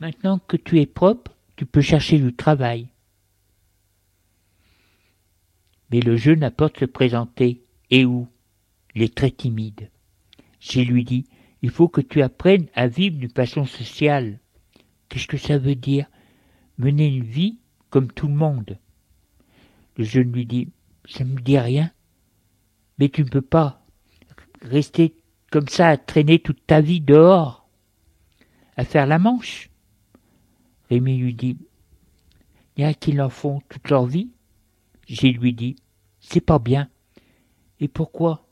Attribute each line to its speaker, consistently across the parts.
Speaker 1: Maintenant que tu es propre, tu peux chercher du travail. Mais le jeune apporte se présenter. Et où? Il est très timide. J'ai lui dit, il faut que tu apprennes à vivre d'une façon sociale. Qu'est-ce que ça veut dire? Mener une vie comme tout le monde. Le jeune lui dit, ça ne me dit rien. Mais tu ne peux pas rester comme ça à traîner toute ta vie dehors, à faire la manche. Rémi lui dit, il y a qui en font toute leur vie? J'ai lui dit, c'est pas bien. Et pourquoi?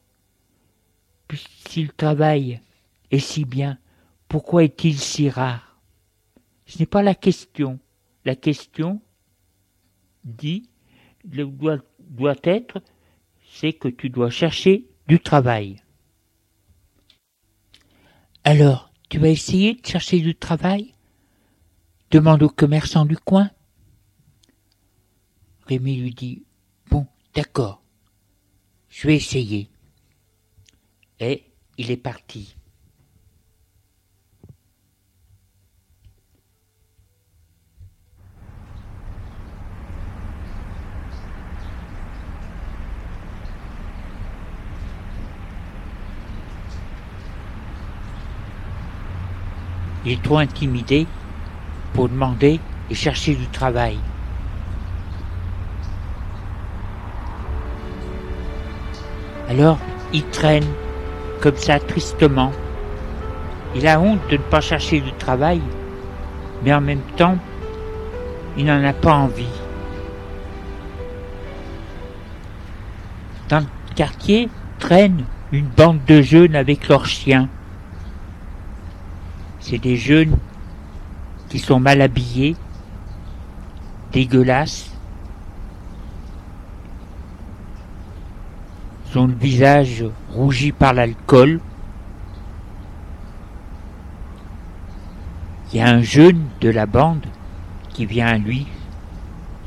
Speaker 1: Puisqu'il travaille est si bien, pourquoi est-il si rare? Ce n'est pas la question. La question dit doit, doit être, c'est que tu dois chercher du travail. Alors, tu vas essayer de chercher du travail? Demande au commerçant du coin. Rémi lui dit Bon, d'accord, je vais essayer. Et il est parti. Il est trop intimidé pour demander et chercher du travail. Alors, il traîne comme ça tristement. Il a honte de ne pas chercher du travail, mais en même temps, il n'en a pas envie. Dans le quartier traîne une bande de jeunes avec leurs chiens. C'est des jeunes qui sont mal habillés, dégueulasses, son visage rougi par l'alcool. Il y a un jeune de la bande qui vient à lui.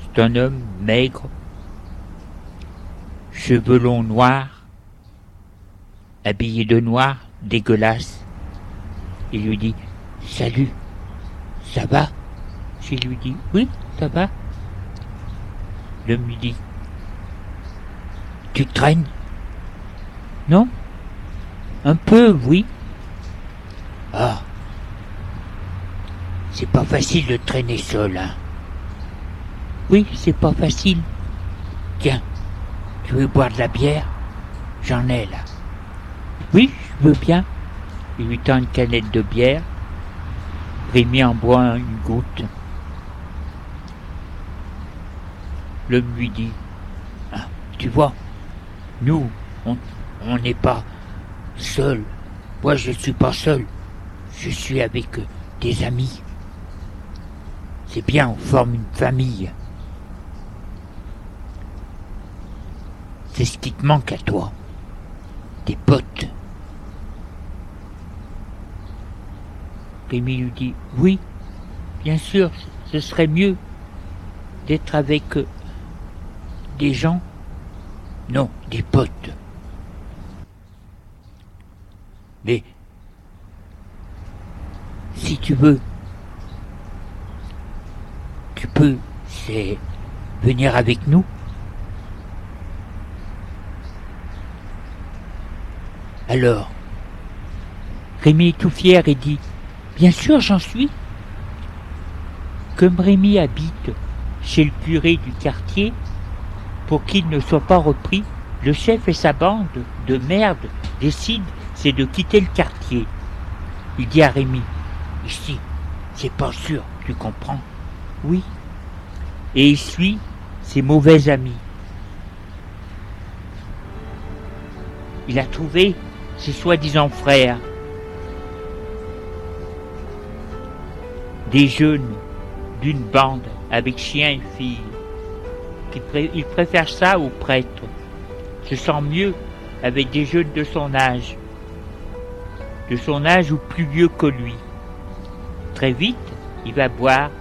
Speaker 1: C'est un homme maigre, cheveux longs noirs, habillé de noir, dégueulasse. Il lui dit Salut, ça va? Je lui dis Oui, ça va. L'homme lui dit Tu traînes? Non Un peu, oui. Ah. C'est pas facile de traîner seul, hein. Oui, c'est pas facile. Tiens, tu veux boire de la bière? J'en ai là. Oui, je veux bien. Il lui tend une canette de bière. Rémi en boit une goutte. L'homme lui dit ah, Tu vois, nous, on, n'est pas seul. Moi, je ne suis pas seul. Je suis avec des amis. C'est bien, on forme une famille. C'est ce qui te manque à toi. Des potes. Rémi lui dit Oui, bien sûr, ce serait mieux d'être avec des gens. Non, des potes. Mais si tu veux, tu peux, venir avec nous. Alors, Rémi est tout fier et dit Bien sûr, j'en suis. Comme Rémi habite chez le curé du quartier, pour qu'il ne soit pas repris, le chef et sa bande de merde décident c'est de quitter le quartier. Il dit à Rémi, ici, c'est pas sûr, tu comprends Oui. Et il suit ses mauvais amis. Il a trouvé ses soi-disant frères, des jeunes d'une bande avec chien et fille. Il préfère ça aux prêtres. Se sent mieux avec des jeunes de son âge de son âge ou plus vieux que lui. Très vite, il va boire,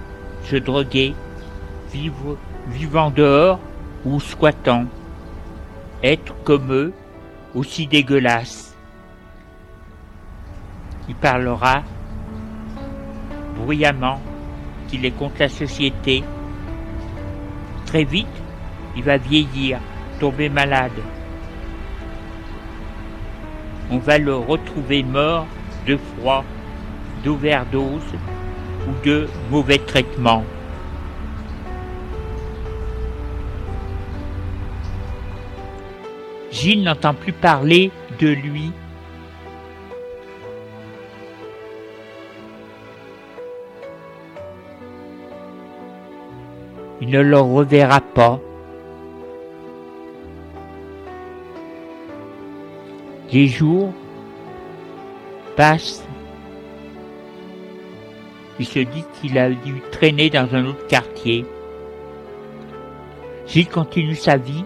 Speaker 1: se droguer, vivre, vivant dehors ou squattant, être comme eux, aussi dégueulasse. Il parlera bruyamment qu'il est contre la société. Très vite, il va vieillir, tomber malade. On va le retrouver mort de froid, d'overdose ou de mauvais traitements. Gilles n'entend plus parler de lui. Il ne le reverra pas. Les jours passent. Il se dit qu'il a dû traîner dans un autre quartier. Gilles continue sa vie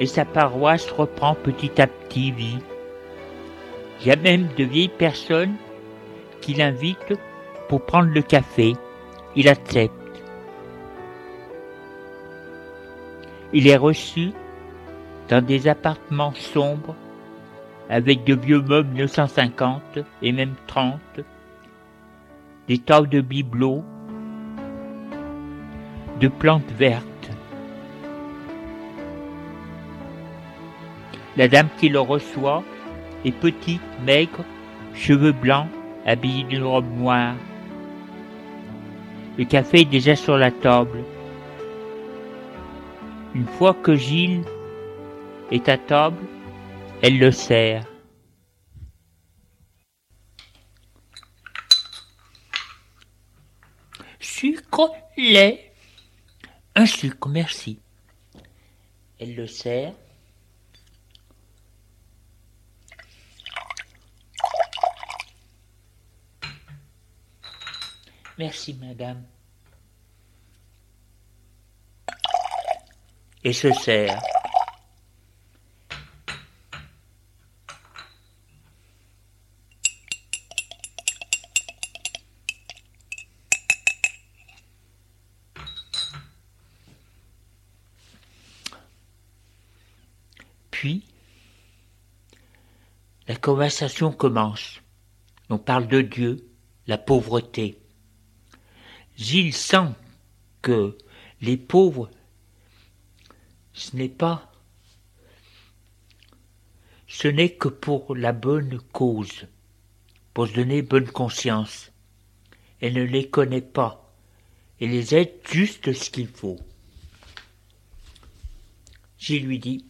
Speaker 1: et sa paroisse reprend petit à petit vie. Il y a même de vieilles personnes qui l'invitent pour prendre le café. Il accepte. Il est reçu dans des appartements sombres avec de vieux meubles 1950 et même 30, des tas de bibelots, de plantes vertes. La dame qui le reçoit est petite, maigre, cheveux blancs, habillée d'une robe noire. Le café est déjà sur la table. Une fois que Gilles est à table, elle le sert. Sucre, lait. Un sucre, merci. Elle le sert. Merci, madame. Et se sert. Puis, la conversation commence. On parle de Dieu, la pauvreté. Gilles sent que les pauvres, ce n'est pas, ce n'est que pour la bonne cause, pour se donner bonne conscience. Elle ne les connaît pas et les aide juste ce qu'il faut. Gilles lui dit,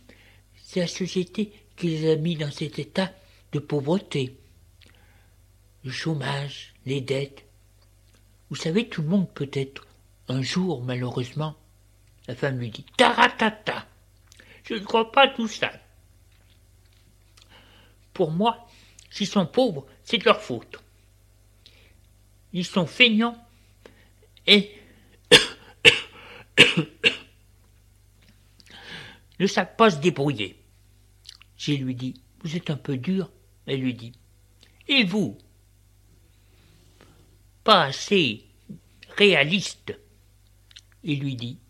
Speaker 1: c'est la société qui les a mis dans cet état de pauvreté. Le chômage, les dettes, vous savez, tout le monde peut être un jour, malheureusement. La femme lui dit Taratata Je ne crois pas tout ça. Pour moi, s'ils sont pauvres, c'est de leur faute. Ils sont feignants et ne savent pas se débrouiller. J'ai lui dit Vous êtes un peu dur. Elle lui dit Et vous? Pas assez réaliste. Il lui dit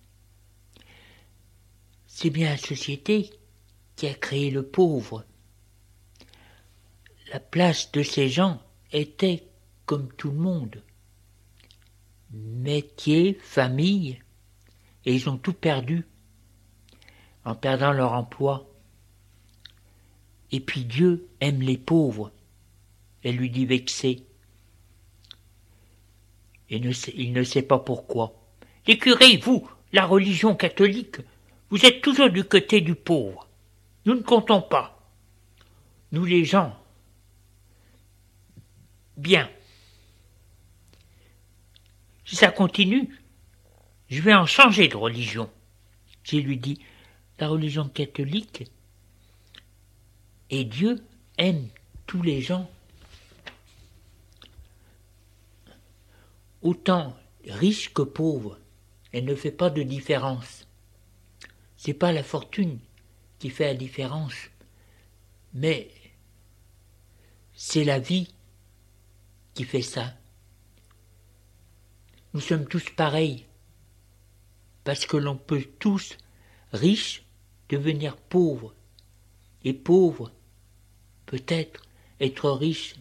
Speaker 1: C'est bien la société qui a créé le pauvre. La place de ces gens était comme tout le monde. Métier, famille, et ils ont tout perdu en perdant leur emploi. Et puis Dieu aime les pauvres. Elle lui dit vexé il ne sait pas pourquoi. Les curés, vous, la religion catholique, vous êtes toujours du côté du pauvre. Nous ne comptons pas. Nous les gens. Bien. Si ça continue, je vais en changer de religion. J'ai lui dit, la religion catholique et Dieu aime tous les gens autant riche que pauvre. Elle ne fait pas de différence. C'est pas la fortune qui fait la différence, mais c'est la vie qui fait ça. Nous sommes tous pareils, parce que l'on peut tous, riches, devenir pauvres, et pauvres, peut-être, être riches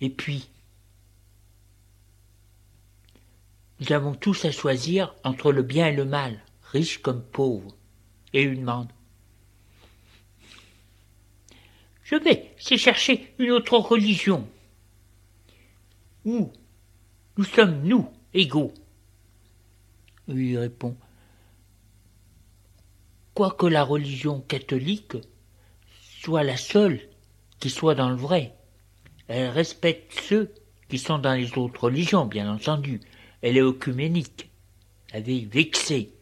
Speaker 1: Et puis, nous avons tous à choisir entre le bien et le mal, riche comme pauvre. Et il demande, je vais c'est chercher une autre religion. Où nous sommes, nous, égaux. Il répond, quoique la religion catholique soit la seule qui soit dans le vrai, elle respecte ceux qui sont dans les autres religions, bien entendu. Elle est œcuménique. Elle est vexée,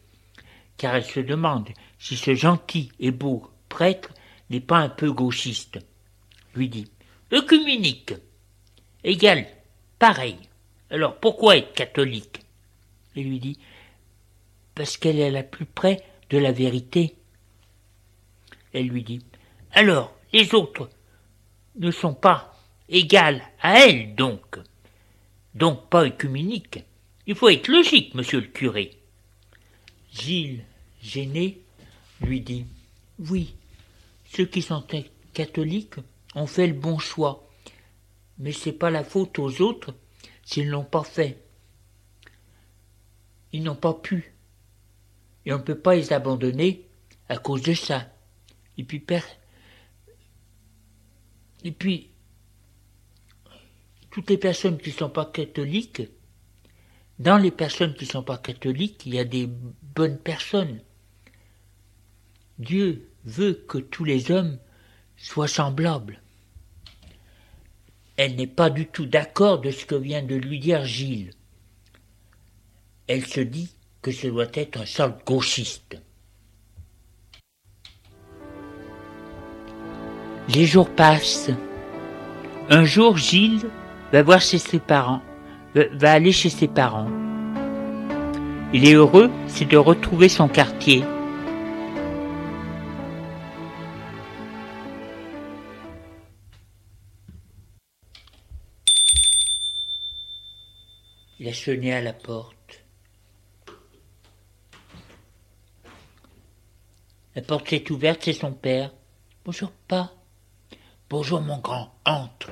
Speaker 1: car elle se demande si ce gentil et beau prêtre n'est pas un peu gauchiste. Lui dit œcuménique, égal, pareil. Alors pourquoi être catholique? Il lui dit Parce qu'elle est la plus près de la vérité. Elle lui dit Alors, les autres ne sont pas égales à elle, donc. Donc pas œcuméniques. Il faut être logique, monsieur le curé. Gilles, gêné, lui dit Oui, ceux qui sont catholiques ont fait le bon choix, mais c'est pas la faute aux autres s'ils ne l'ont pas fait. Ils n'ont pas pu. Et on ne peut pas les abandonner à cause de ça. Et puis, et puis toutes les personnes qui ne sont pas catholiques, dans les personnes qui ne sont pas catholiques, il y a des bonnes personnes. Dieu veut que tous les hommes soient semblables elle n'est pas du tout d'accord de ce que vient de lui dire Gilles. Elle se dit que ce doit être un sort gauchiste. Les jours passent. Un jour, Gilles va voir chez ses parents, va aller chez ses parents. Il est heureux, c'est de retrouver son quartier, Il a sonné à la porte. La porte est ouverte, c'est son père. Bonjour, pas. Bonjour, mon grand. Entre.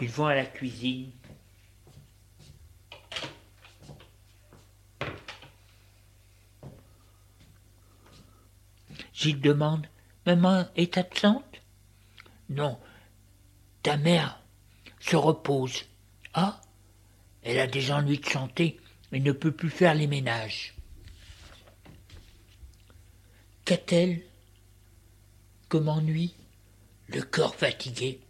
Speaker 1: Ils vont à la cuisine. Gilles demande Maman est absente? Non. Ta mère se repose. Ah Elle a des ennuis de santé et ne peut plus faire les ménages. Qu'a-t-elle Comme ennui? Le corps fatigué.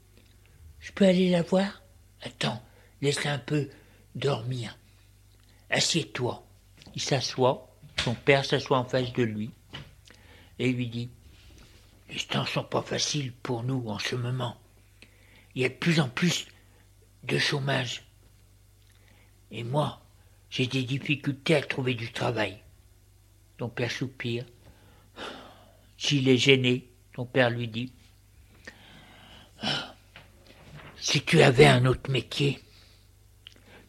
Speaker 1: Je peux aller la voir? Attends, laisse-la un peu dormir. Assieds-toi. Il s'assoit, son père s'assoit en face de lui, et lui dit Les temps sont pas faciles pour nous en ce moment. Il y a de plus en plus de chômage. Et moi, j'ai des difficultés à trouver du travail. Ton père soupire. S'il est gêné, ton père lui dit. Si tu avais un autre métier,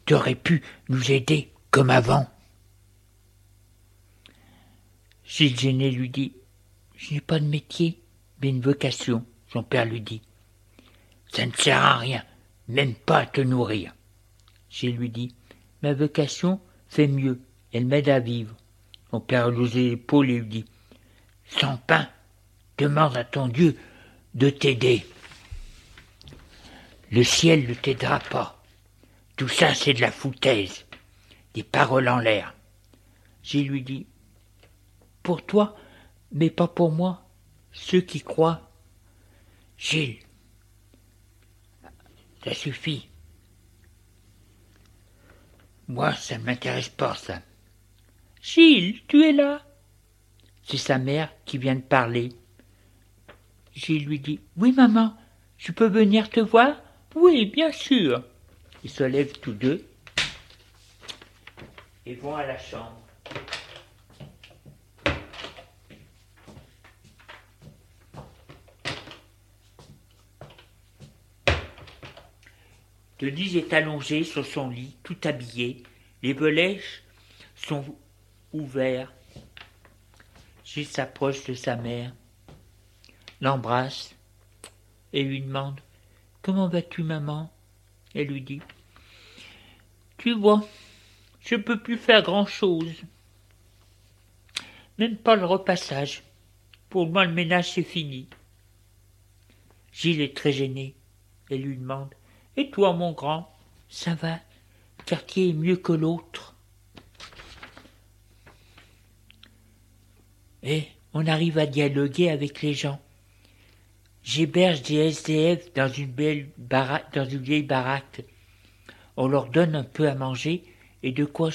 Speaker 1: tu aurais pu nous aider comme avant. Gilles lui dit. Je n'ai pas de métier, mais une vocation. Son père lui dit. Ça ne sert à rien même pas à te nourrir. J'ai lui dit, ma vocation fait mieux, elle m'aide à vivre. Mon père les épaules et lui dit, sans pain, demande à ton Dieu de t'aider. Le ciel ne t'aidera pas. Tout ça, c'est de la foutaise, des paroles en l'air. J'ai lui dit, pour toi, mais pas pour moi, ceux qui croient. Gilles, ça suffit. Moi, ça ne m'intéresse pas, ça. Gilles, tu es là? C'est sa mère qui vient de parler. Gilles lui dit Oui, maman, je peux venir te voir? Oui, bien sûr. Ils se lèvent tous deux et vont à la chambre. Denise est allongée sur son lit, tout habillée. Les volets sont ouverts. Gilles s'approche de sa mère, l'embrasse. et lui demande Comment vas-tu, maman? Elle lui dit Tu vois, je ne peux plus faire grand-chose. Même pas le repassage. Pour moi, le ménage, c'est fini. Gilles est très gêné et lui demande Et toi, mon grand? Ça va? Le quartier est mieux que l'autre. Et on arrive à dialoguer avec les gens. J'héberge des SDF dans une belle baraque, dans une vieille baraque. On leur donne un peu à manger et de quoi,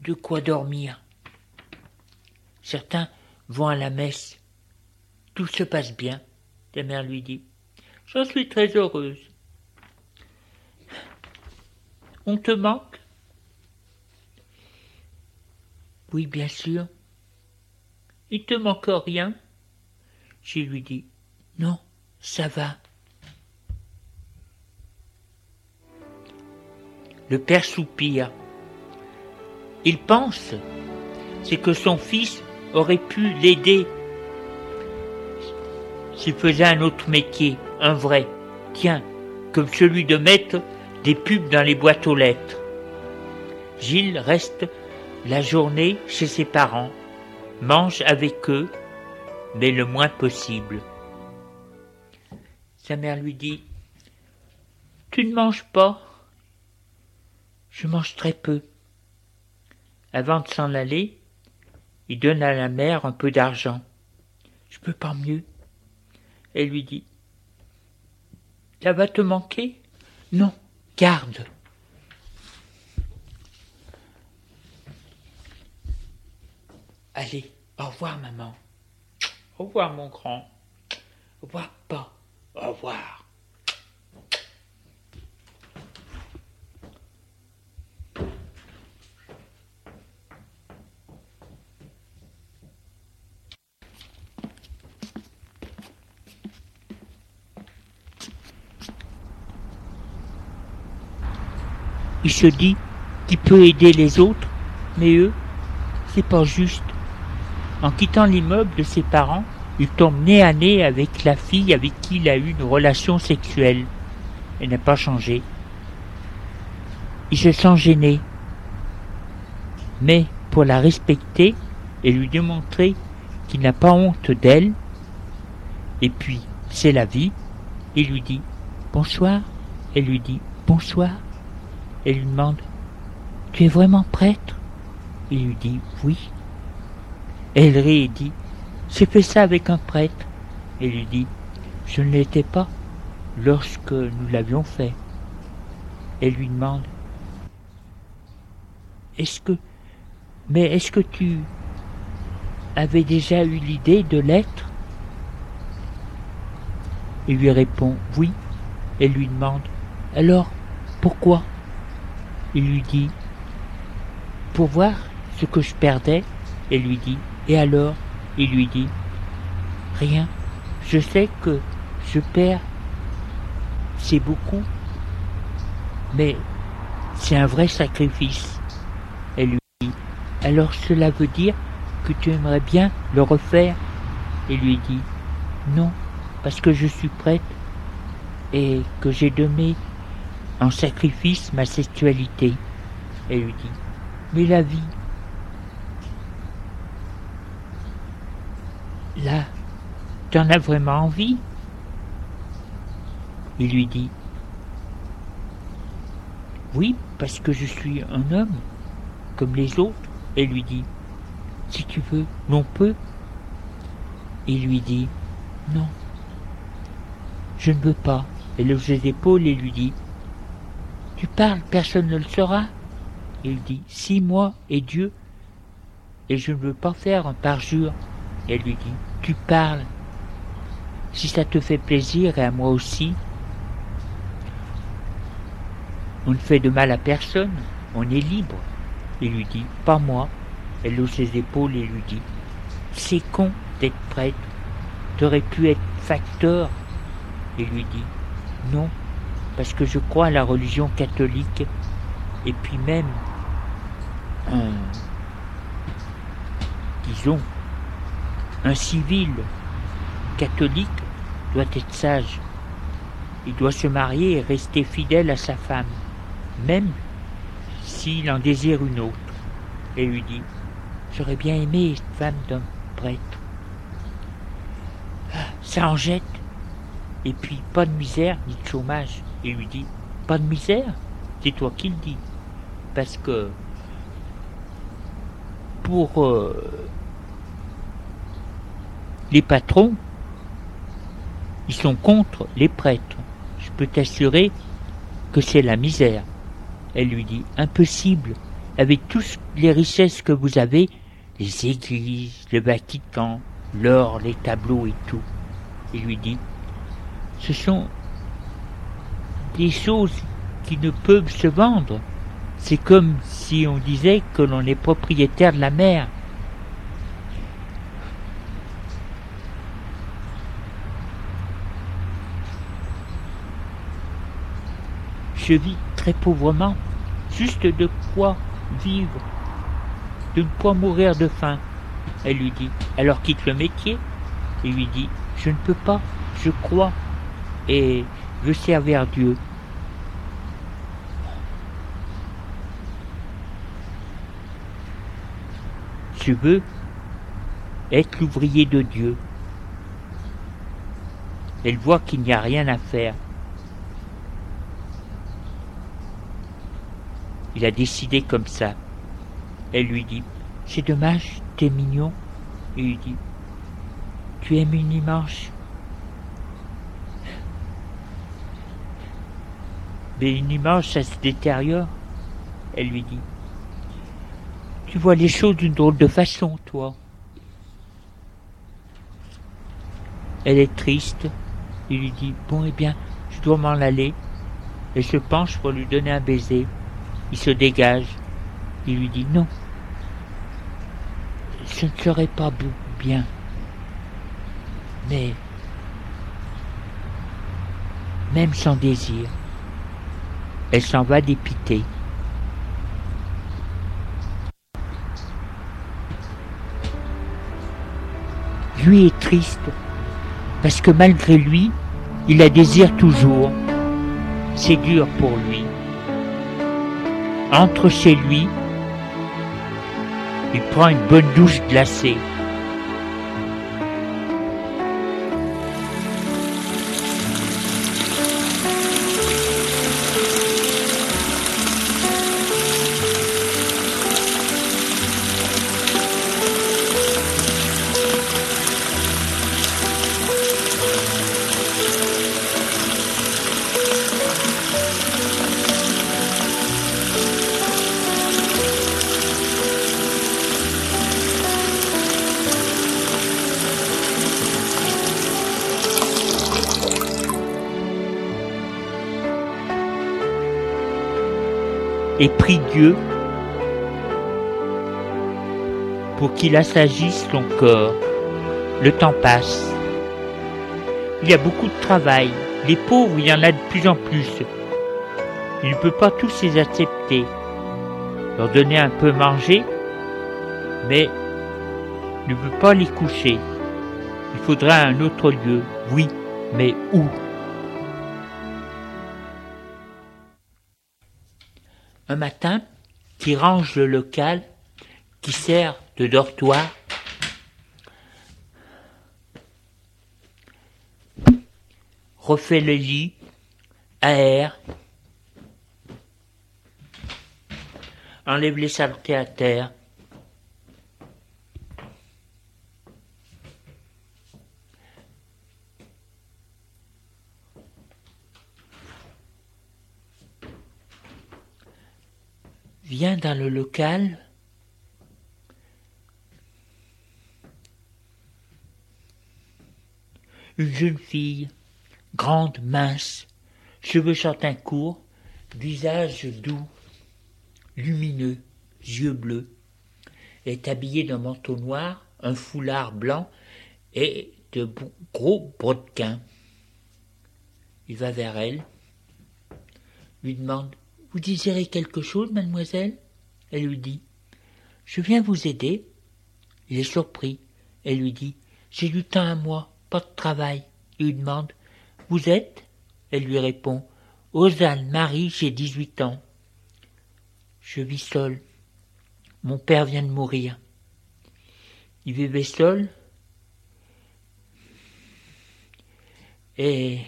Speaker 1: de quoi dormir. Certains vont à la messe. Tout se passe bien, la mère lui dit. J'en suis très heureuse. On te manque? Oui, bien sûr. Il te manque rien? Je lui dis Non, ça va. Le père soupire. Il pense, c'est que son fils aurait pu l'aider s'il faisait un autre métier, un vrai, tiens, comme celui de mettre des pubs dans les boîtes aux lettres. Gilles reste la journée chez ses parents, mange avec eux, mais le moins possible. Sa mère lui dit Tu ne manges pas Je mange très peu. Avant de s'en aller, il donne à la mère un peu d'argent. Je peux pas mieux. Elle lui dit Ça va te manquer? Non, garde. Allez, au revoir maman. Au revoir mon grand. Au revoir pas. Au revoir. Il se dit qu'il peut aider les autres, mais eux, c'est pas juste. En quittant l'immeuble de ses parents, il tombe nez à nez avec la fille avec qui il a eu une relation sexuelle. Elle n'a pas changé. Il se sent gêné. Mais pour la respecter et lui démontrer qu'il n'a pas honte d'elle, et puis c'est la vie, il lui dit bonsoir. Elle lui dit bonsoir. Elle lui demande Tu es vraiment prêtre? Il lui dit Oui. Elle rit et dit J'ai fait ça avec un prêtre. Elle lui dit Je ne l'étais pas lorsque nous l'avions fait. Elle lui demande Est-ce que. Mais est-ce que tu avais déjà eu l'idée de l'être? Il lui répond Oui. Elle lui demande Alors, pourquoi? Il lui dit Pour voir ce que je perdais, elle lui dit Et alors Il lui dit Rien. Je sais que je perds, c'est beaucoup, mais c'est un vrai sacrifice. Elle lui dit Alors cela veut dire que tu aimerais bien le refaire? Il lui dit Non, parce que je suis prête et que j'ai donné en sacrifice ma sexualité. Elle lui dit Mais la vie, là, t'en as vraiment envie? Il lui dit Oui, parce que je suis un homme, comme les autres. Elle lui dit Si tu veux, l'on peut. Il lui dit Non, je ne veux pas. Elle lève les épaules et lui dit tu parles, personne ne le saura. Il dit, si moi et Dieu, et je ne veux pas faire un parjure. elle lui dit, tu parles. Si ça te fait plaisir, et à moi aussi, on ne fait de mal à personne, on est libre. Il lui dit, pas moi. Elle hausse ses épaules et lui dit, c'est con d'être prêtre. T'aurais pu être facteur. Il lui dit, non, parce que je crois à la religion catholique et puis même un, disons, un civil catholique doit être sage. Il doit se marier et rester fidèle à sa femme, même s'il en désire une autre. Et lui dit, j'aurais bien aimé une femme d'un prêtre. Ah, ça en jette. Et puis, pas de misère ni de chômage. Et lui dit, pas de misère C'est toi qui le dis. Parce que pour euh, les patrons, ils sont contre les prêtres. Je peux t'assurer que c'est la misère. Elle lui dit, impossible, avec toutes les richesses que vous avez, les églises, le Vatican, l'or, les tableaux et tout. Il lui dit, ce sont des choses qui ne peuvent se vendre. C'est comme si on disait que l'on est propriétaire de la mer. Je vis très pauvrement, juste de quoi vivre, de ne pas mourir de faim. Elle lui dit, alors quitte le métier. Il lui dit, je ne peux pas, je crois, et veux servir Dieu. Je veux être l'ouvrier de Dieu. Elle voit qu'il n'y a rien à faire. Il a décidé comme ça. Elle lui dit, c'est dommage, t'es mignon. Il lui dit, tu aimes une image Mais une image, ça se détériore. Elle lui dit, tu vois les choses d'une drôle de façon, toi. Elle est triste. Il lui dit, bon, eh bien, je dois m'en aller. Elle se penche pour lui donner un baiser. Il se dégage. Il lui dit non. Ce ne serait pas bien. Mais même sans désir, elle s'en va dépitée. Lui est triste parce que malgré lui, il la désire toujours. C'est dur pour lui entre chez lui, il prend une bonne douche glacée. Et prie Dieu pour qu'il assagisse son corps. Le temps passe. Il y a beaucoup de travail. Les pauvres, il y en a de plus en plus. Il ne peut pas tous les accepter. Leur donner un peu manger, mais ne peut pas les coucher. Il faudra un autre lieu. Oui, mais où? Un matin, qui range le local, qui sert de dortoir, refait le lit, aère, enlève les saletés à terre, dans le local une jeune fille, grande, mince, cheveux châtains courts, visage doux, lumineux, yeux bleus, est habillée d'un manteau noir, un foulard blanc et de gros brodequins. Il va vers elle, lui demande vous désirez quelque chose, mademoiselle? Elle lui dit. Je viens vous aider. Il est surpris. Elle lui dit. J'ai du temps à moi, pas de travail. Il lui demande Vous êtes? Elle lui répond Osanne Marie, j'ai 18 ans. Je vis seul. Mon père vient de mourir. Il vivait seul. Et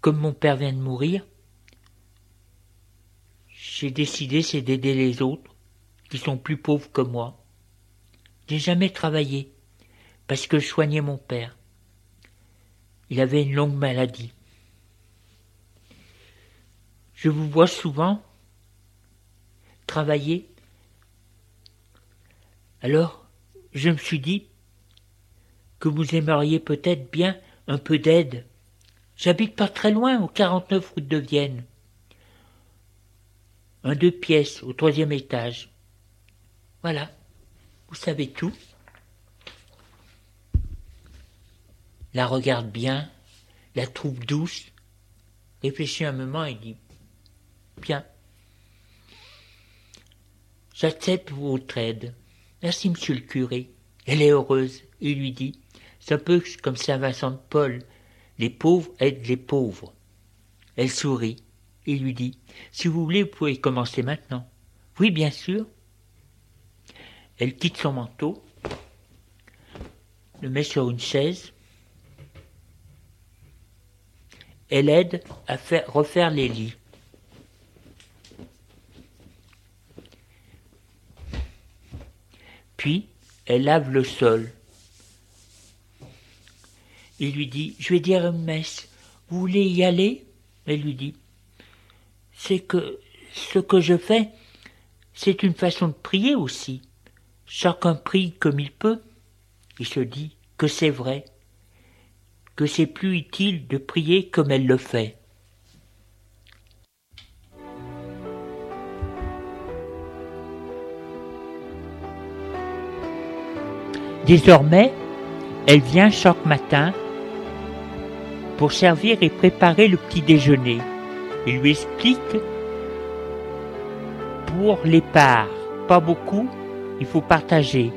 Speaker 1: comme mon père vient de mourir, j'ai décidé c'est d'aider les autres qui sont plus pauvres que moi. J'ai jamais travaillé parce que je soignais mon père. Il avait une longue maladie. Je vous vois souvent travailler. Alors, je me suis dit que vous aimeriez peut-être bien un peu d'aide. J'habite pas très loin, au 49 route de Vienne. Un deux pièces au troisième étage. Voilà, vous savez tout. La regarde bien, la trouve douce, réfléchit un moment et dit Bien, j'accepte votre aide. Merci, monsieur le curé. Elle est heureuse. Il lui dit C'est un peu comme Saint Vincent de Paul. Les pauvres aident les pauvres. Elle sourit et lui dit Si vous voulez, vous pouvez commencer maintenant. Oui, bien sûr. Elle quitte son manteau, le met sur une chaise. Elle aide à faire, refaire les lits. Puis, elle lave le sol. Il lui dit, je vais dire une messe. Vous voulez y aller? Elle lui dit, c'est que ce que je fais, c'est une façon de prier aussi. Chacun prie comme il peut. Il se dit que c'est vrai, que c'est plus utile de prier comme elle le fait. Désormais, elle vient chaque matin pour servir et préparer le petit déjeuner. Il lui explique pour les parts, pas beaucoup, il faut partager.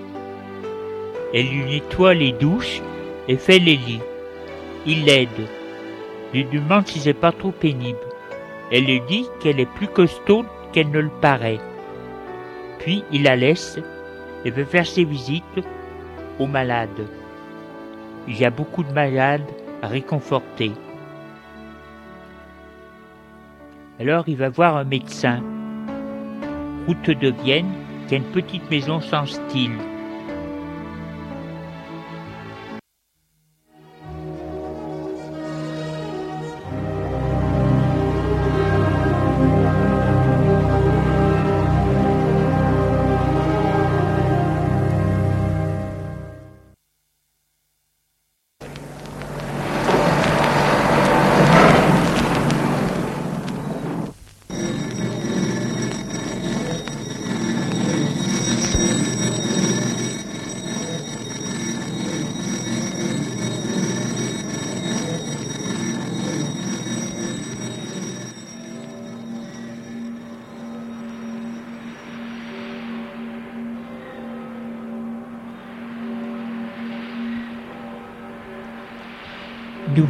Speaker 1: Elle lui nettoie les douches et fait les lits. Il l'aide. Lui demande si c'est pas trop pénible. Elle lui dit qu'elle est plus costaud qu'elle ne le paraît. Puis il la laisse et veut faire ses visites aux malades. Il y a beaucoup de malades à Alors il va voir un médecin. Route de Vienne, qui a une petite maison sans style.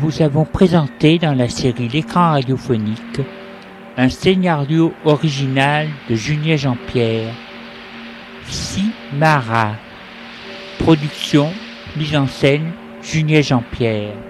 Speaker 1: Vous avons présenté dans la série L'écran radiophonique un scénario original de Julien Jean-Pierre, Simara. Production, mise en scène, Julien Jean-Pierre.